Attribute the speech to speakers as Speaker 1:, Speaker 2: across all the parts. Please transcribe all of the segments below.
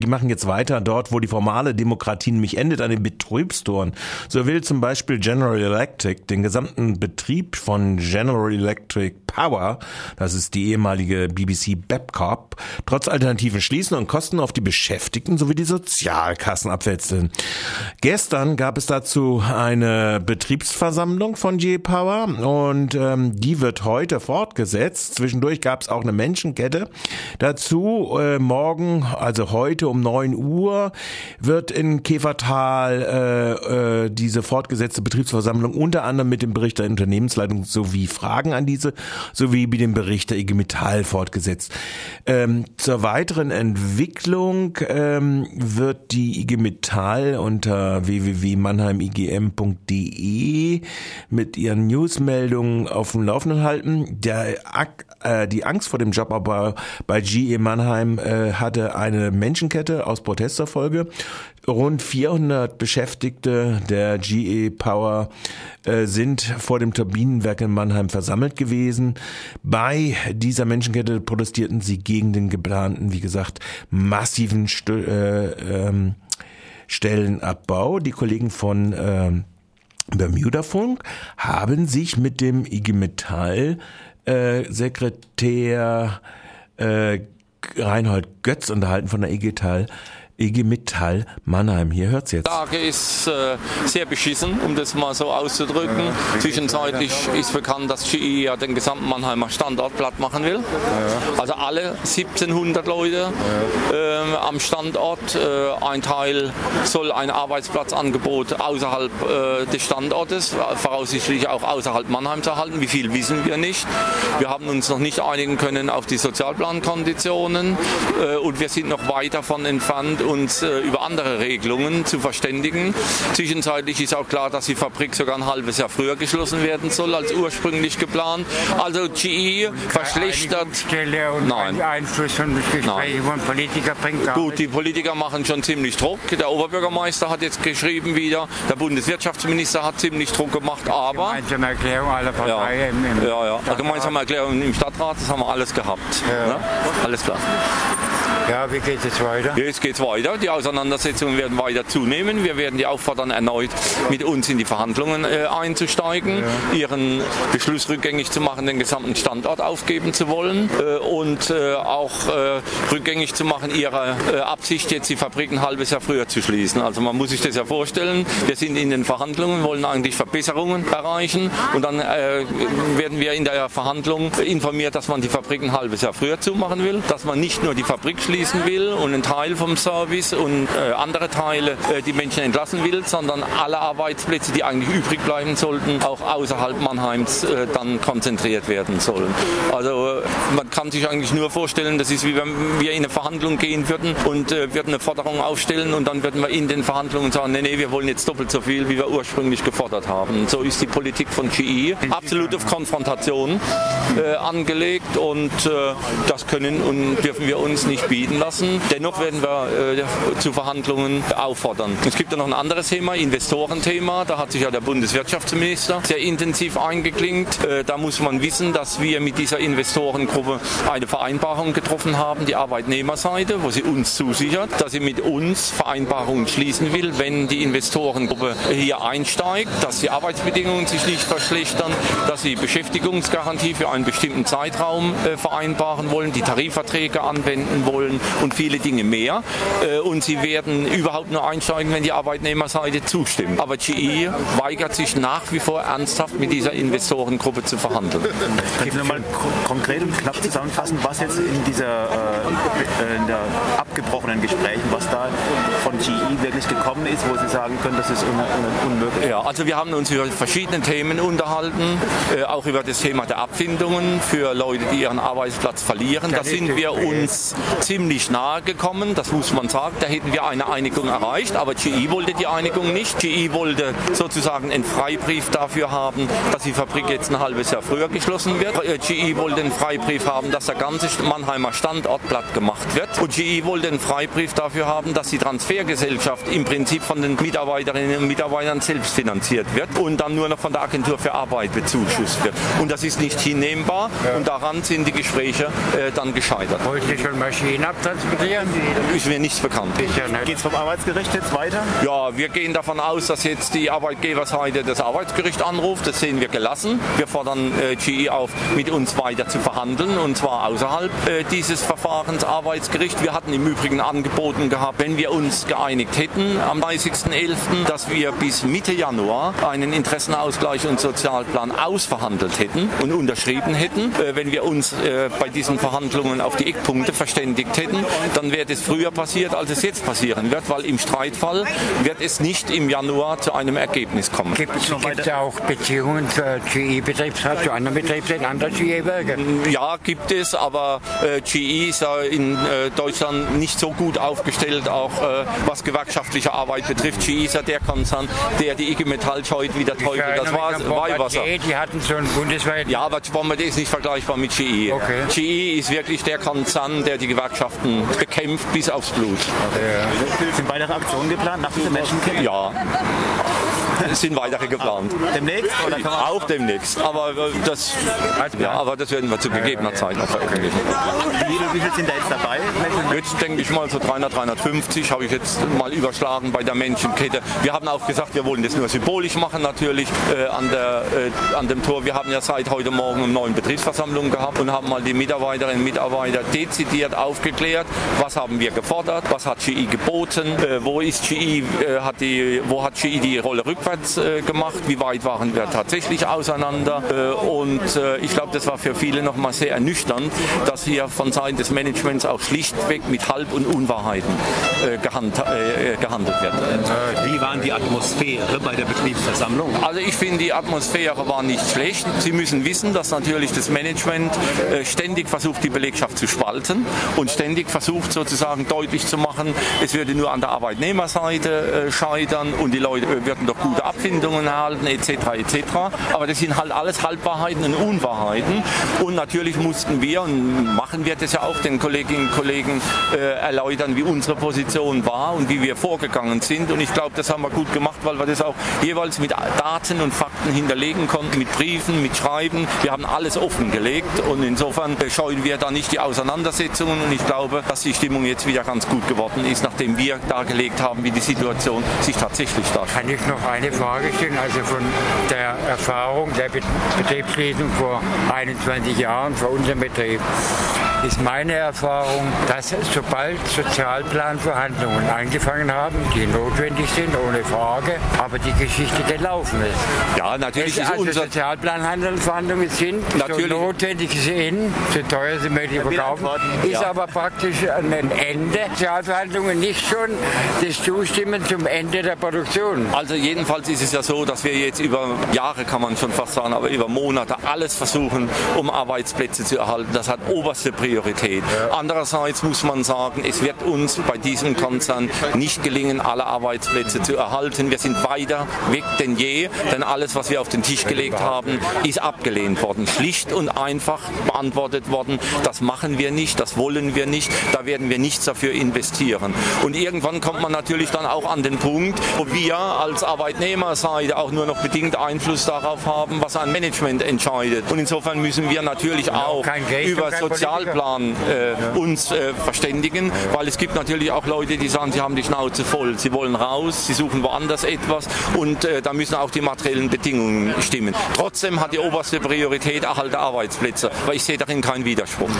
Speaker 1: Die machen jetzt weiter dort, wo die formale Demokratie nämlich endet, an den Betriebstoren. So will zum Beispiel General Electric den gesamten Betrieb von General Electric Power, das ist die ehemalige BBC Babcock, trotz Alternativen schließen und Kosten auf die Beschäftigten sowie die Sozialkassen abwälzen. Gestern gab es dazu eine Betriebsversammlung von GE Power und ähm, die wird heute fortgesetzt. Zwischendurch gab es auch eine Menschenkette. Dazu äh, morgen, also heute um 9 Uhr wird in Käfertal äh, äh, diese fortgesetzte Betriebsversammlung unter anderem mit dem Bericht der Unternehmensleitung sowie Fragen an diese sowie mit dem Bericht der IG Metall fortgesetzt. Ähm, zur weiteren Entwicklung ähm, wird die IG Metall unter www.mannheimigm.de mit ihren Newsmeldungen auf dem Laufenden halten. Der, äh, die Angst vor dem Jobabbau bei GE Mannheim äh, hatte eine Menschenkette aus Protesterfolge. Rund 400 Beschäftigte der GE Power äh, sind vor dem Turbinenwerk in Mannheim versammelt gewesen. Bei dieser Menschenkette protestierten sie gegen den geplanten, wie gesagt, massiven St äh, ähm, Stellenabbau. Die Kollegen von äh, Bermuda Funk haben sich mit dem IG Metall äh, Sekretär äh, Reinhold Götz unterhalten von der EGTAL IG Metall Mannheim. Hier hört's jetzt.
Speaker 2: Die Lage ist äh, sehr beschissen, um das mal so auszudrücken. Ja, Zwischenzeitlich ist bekannt, dass GE ja den gesamten Mannheimer Standort platt machen will. Ja. Also alle 1700 Leute äh, am Standort. Äh, ein Teil soll ein Arbeitsplatzangebot außerhalb äh, des Standortes, voraussichtlich auch außerhalb Mannheims erhalten. Wie viel wissen wir nicht. Wir haben uns noch nicht einigen können auf die Sozialplankonditionen äh, und wir sind noch weit davon entfernt, uns äh, über andere Regelungen zu verständigen. Zwischenzeitlich ist auch klar, dass die Fabrik sogar ein halbes Jahr früher geschlossen werden soll als ursprünglich geplant. Also GE verschlechtert.
Speaker 3: Nein. Einfluss von Gesprächen von Politikern bringt
Speaker 2: Gut, die Politiker machen schon ziemlich Druck. Der Oberbürgermeister hat jetzt geschrieben wieder, der Bundeswirtschaftsminister hat ziemlich Druck gemacht, aber.
Speaker 3: Gemeinsame Erklärung aller Parteien
Speaker 2: ja, im, im Ja, ja. Gemeinsame Erklärung im Stadtrat, das haben wir alles gehabt. Ja. Ne? Alles klar.
Speaker 3: Ja, wie geht es weiter?
Speaker 2: Jetzt geht es weiter. Die Auseinandersetzungen werden weiter zunehmen. Wir werden die auffordern, erneut mit uns in die Verhandlungen äh, einzusteigen, ja. ihren Beschluss rückgängig zu machen, den gesamten Standort aufgeben zu wollen äh, und äh, auch äh, rückgängig zu machen, ihre äh, Absicht, jetzt die Fabrik ein halbes Jahr früher zu schließen. Also man muss sich das ja vorstellen. Wir sind in den Verhandlungen, wollen eigentlich Verbesserungen erreichen und dann äh, werden wir in der Verhandlung informiert, dass man die Fabrik ein halbes Jahr früher zumachen will, dass man nicht nur die Fabrik schließt, schließen will und einen Teil vom Service und äh, andere Teile äh, die Menschen entlassen will, sondern alle Arbeitsplätze, die eigentlich übrig bleiben sollten, auch außerhalb Mannheims äh, dann konzentriert werden sollen. Also äh, man kann sich eigentlich nur vorstellen, das ist wie wenn wir in eine Verhandlung gehen würden und äh, würden eine Forderung aufstellen und dann würden wir in den Verhandlungen sagen, nee, nee, wir wollen jetzt doppelt so viel, wie wir ursprünglich gefordert haben. So ist die Politik von GE absolut auf Konfrontation äh, angelegt und das können und dürfen wir uns nicht bieten lassen. Dennoch werden wir äh, zu Verhandlungen auffordern. Es gibt ja noch ein anderes Thema, Investorenthema. Da hat sich ja der Bundeswirtschaftsminister sehr intensiv eingeklinkt. Äh, da muss man wissen, dass wir mit dieser Investorengruppe eine Vereinbarung getroffen haben, die Arbeitnehmerseite, wo sie uns zusichert, dass sie mit uns Vereinbarungen schließen will, wenn die Investorengruppe hier einsteigt, dass die Arbeitsbedingungen sich nicht verschlechtern, dass sie Beschäftigungsgarantie für einen bestimmten Zeitraum äh, vereinbaren wollen, die Tarifverträge anwenden wollen und viele Dinge mehr. Äh, und sie werden überhaupt nur einsteigen, wenn die Arbeitnehmerseite zustimmt. Aber GE weigert sich nach wie vor ernsthaft mit dieser Investorengruppe zu verhandeln.
Speaker 4: Können Sie nochmal konkret und knapp zusammenfassen, was jetzt in dieser äh, in abgebrochenen Gesprächen, was da GE wirklich gekommen ist, wo Sie sagen können, das ist un un unmöglich?
Speaker 2: Ja, also wir haben uns über verschiedene Themen unterhalten, äh, auch über das Thema der Abfindungen für Leute, die ihren Arbeitsplatz verlieren. Da sind wir uns ziemlich nahe gekommen, das muss man sagen. Da hätten wir eine Einigung erreicht, aber GE wollte die Einigung nicht. GE wollte sozusagen einen Freibrief dafür haben, dass die Fabrik jetzt ein halbes Jahr früher geschlossen wird. Äh, GE wollte einen Freibrief haben, dass der ganze Mannheimer Standort platt gemacht wird. Und GE wollte einen Freibrief dafür haben, dass die Transfergesellschaft im Prinzip von den Mitarbeiterinnen und Mitarbeitern selbst finanziert wird und dann nur noch von der Agentur für Arbeit bezuschusst wird. Und das ist nicht hinnehmbar und daran sind die Gespräche äh, dann gescheitert.
Speaker 3: Heute schon Maschinen abtransportieren?
Speaker 2: Ist mir nichts bekannt.
Speaker 4: Geht es vom Arbeitsgericht jetzt weiter?
Speaker 2: Ja, wir gehen davon aus, dass jetzt die Arbeitgeberseite das Arbeitsgericht anruft. Das sehen wir gelassen. Wir fordern äh, GE auf, mit uns weiter zu verhandeln und zwar außerhalb äh, dieses Verfahrens Arbeitsgericht. Wir hatten im Übrigen angeboten gehabt, wenn wir uns geeinigt hätten am 30.11., dass wir bis Mitte Januar einen Interessenausgleich und Sozialplan ausverhandelt hätten und unterschrieben hätten. Äh, wenn wir uns äh, bei diesen Verhandlungen auf die Eckpunkte verständigt hätten, dann wäre das früher passiert, als es jetzt passieren wird, weil im Streitfall wird es nicht im Januar zu einem Ergebnis kommen.
Speaker 3: Gibt es auch Beziehungen zur GE-Betriebsrat, zu anderen Betriebsräten, anderen GE-Werken?
Speaker 2: Ja, gibt es, aber äh, GE ist ja in äh, Deutschland nicht so gut aufgestellt, auch äh, was gewerkschaftliche Arbeit betrifft. Ja der Konzern, der die IG Metall scheut wie der Teufel das war Weihwasser.
Speaker 3: Die hatten so einen bundesweiten...
Speaker 2: Ja, aber Bombardier ist nicht vergleichbar mit GE.
Speaker 3: Okay.
Speaker 2: GE ist wirklich der Konzern, der die Gewerkschaften bekämpft bis aufs Blut.
Speaker 4: Ja. Sind weitere Aktionen geplant nach dieser Menschenkette?
Speaker 2: Ja. Es sind weitere geplant.
Speaker 4: Demnächst?
Speaker 2: Auch demnächst. Aber äh, das, ja, aber das werden wir zu gegebener Zeit noch veröffentlichen.
Speaker 4: wie, wie viele sind da jetzt dabei?
Speaker 2: Jetzt denke ich mal so 300, 350 habe ich jetzt mal überschlagen bei der Menschenkette. Wir haben auch gesagt, wir wollen das nur symbolisch machen natürlich äh, an, der, äh, an dem Tor. Wir haben ja seit heute Morgen eine neuen Betriebsversammlung gehabt und haben mal die Mitarbeiterinnen und Mitarbeiter dezidiert aufgeklärt, was haben wir gefordert, was hat GE geboten, äh, wo ist GE, äh, hat die, wo hat GE die Rolle rückwärts äh, gemacht, wie weit waren wir tatsächlich auseinander. Äh, und äh, ich glaube, das war für viele nochmal sehr ernüchternd, dass hier von Seiten des Managements auch schlichtweg mit Halb- und Unwahrheiten gehand, gehandelt wird.
Speaker 5: Wie war die Atmosphäre bei der Betriebsversammlung?
Speaker 2: Also ich finde, die Atmosphäre war nicht schlecht. Sie müssen wissen, dass natürlich das Management ständig versucht, die Belegschaft zu spalten und ständig versucht sozusagen deutlich zu machen, es würde nur an der Arbeitnehmerseite scheitern und die Leute würden doch gute Abfindungen erhalten etc. etc. Aber das sind halt alles Halbwahrheiten und Unwahrheiten und natürlich mussten wir und machen wir das ja auch den Kolleginnen und Kollegen äh, erläutern, wie unsere Position war und wie wir vorgegangen sind und ich glaube, das haben wir gut gemacht, weil wir das auch jeweils mit Daten und Fakten hinterlegen konnten, mit Briefen, mit Schreiben. Wir haben alles offengelegt und insofern scheuen wir da nicht die Auseinandersetzungen und ich glaube, dass die Stimmung jetzt wieder ganz gut geworden ist, nachdem wir dargelegt haben, wie die Situation sich tatsächlich darstellt.
Speaker 3: Kann ich noch eine Frage stellen? Also von der Erfahrung der Betriebsschließung vor 21 Jahren für unseren Betrieb ist meine Erfahrung, dass sobald Sozialplanverhandlungen angefangen haben, die notwendig sind, ohne Frage, aber die Geschichte gelaufen ist.
Speaker 2: Ja, natürlich
Speaker 3: Es
Speaker 2: ist
Speaker 3: also
Speaker 2: unser
Speaker 3: Sozialplanverhandlungen sind
Speaker 2: Natürlich.
Speaker 3: so notwendig sie sind, so teuer sie möglich verkaufen, ist
Speaker 4: ja.
Speaker 3: aber praktisch ein Ende. Sozialverhandlungen nicht schon das Zustimmen zum Ende der Produktion.
Speaker 2: Also jedenfalls ist es ja so, dass wir jetzt über Jahre, kann man schon fast sagen, aber über Monate alles versuchen, um Arbeitsplätze zu erhalten. Das hat oberste Priorität. Andererseits muss man sagen, es wird uns bei diesem Konzern nicht gelingen, alle Arbeitsplätze zu erhalten. Wir sind weiter weg denn je, denn alles, was wir auf den Tisch gelegt haben, ist abgelehnt worden. Schlicht und einfach beantwortet worden, das machen wir nicht, das wollen wir nicht, da werden wir nichts dafür investieren. Und irgendwann kommt man natürlich dann auch an den Punkt, wo wir als Arbeitnehmerseite auch nur noch bedingt Einfluss darauf haben, was ein Management entscheidet. Und insofern müssen wir natürlich auch
Speaker 3: kein Geld
Speaker 2: über
Speaker 3: und
Speaker 2: Sozialplan äh, uns äh, verständigen, weil es gibt natürlich auch Leute, die sagen, sie haben die Schnauze voll, sie wollen raus, sie suchen woanders etwas und äh, da müssen auch die materiellen Bedingungen stimmen. Trotzdem hat die oberste Priorität Erhalt der Arbeitsplätze, weil ich sehe darin keinen Widerspruch.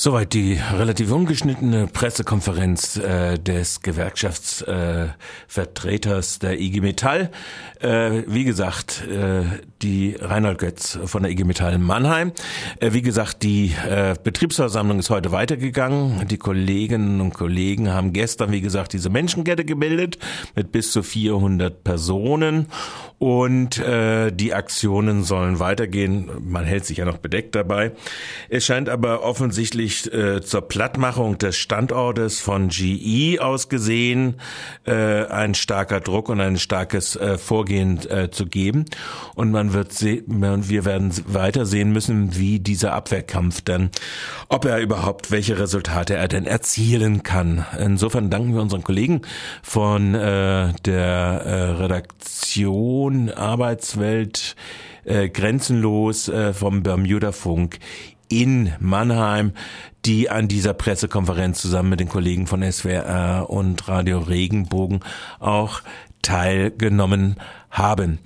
Speaker 1: Soweit die relativ ungeschnittene Pressekonferenz äh, des Gewerkschaftsvertreters äh, der IG Metall. Äh, wie gesagt, äh, die Reinhold Götz von der IG Metall Mannheim. Äh, wie gesagt, die äh, Betriebsversammlung ist heute weitergegangen. Die Kolleginnen und Kollegen haben gestern, wie gesagt, diese Menschenkette gebildet mit bis zu 400 Personen und äh, die Aktionen sollen weitergehen. Man hält sich ja noch bedeckt dabei. Es scheint aber offensichtlich äh, zur Plattmachung des Standortes von GE aus gesehen äh, ein starker Druck und ein starkes äh, Vorgehen äh, zu geben. Und man wird se wir werden weiter sehen müssen, wie dieser Abwehrkampf dann, ob er überhaupt, welche Resultate er denn erzielen kann. Insofern danken wir unseren Kollegen von äh, der äh, Redaktion Arbeitswelt äh, grenzenlos äh, vom Bermuda Funk in Mannheim, die an dieser Pressekonferenz zusammen mit den Kollegen von SWR und Radio Regenbogen auch teilgenommen haben.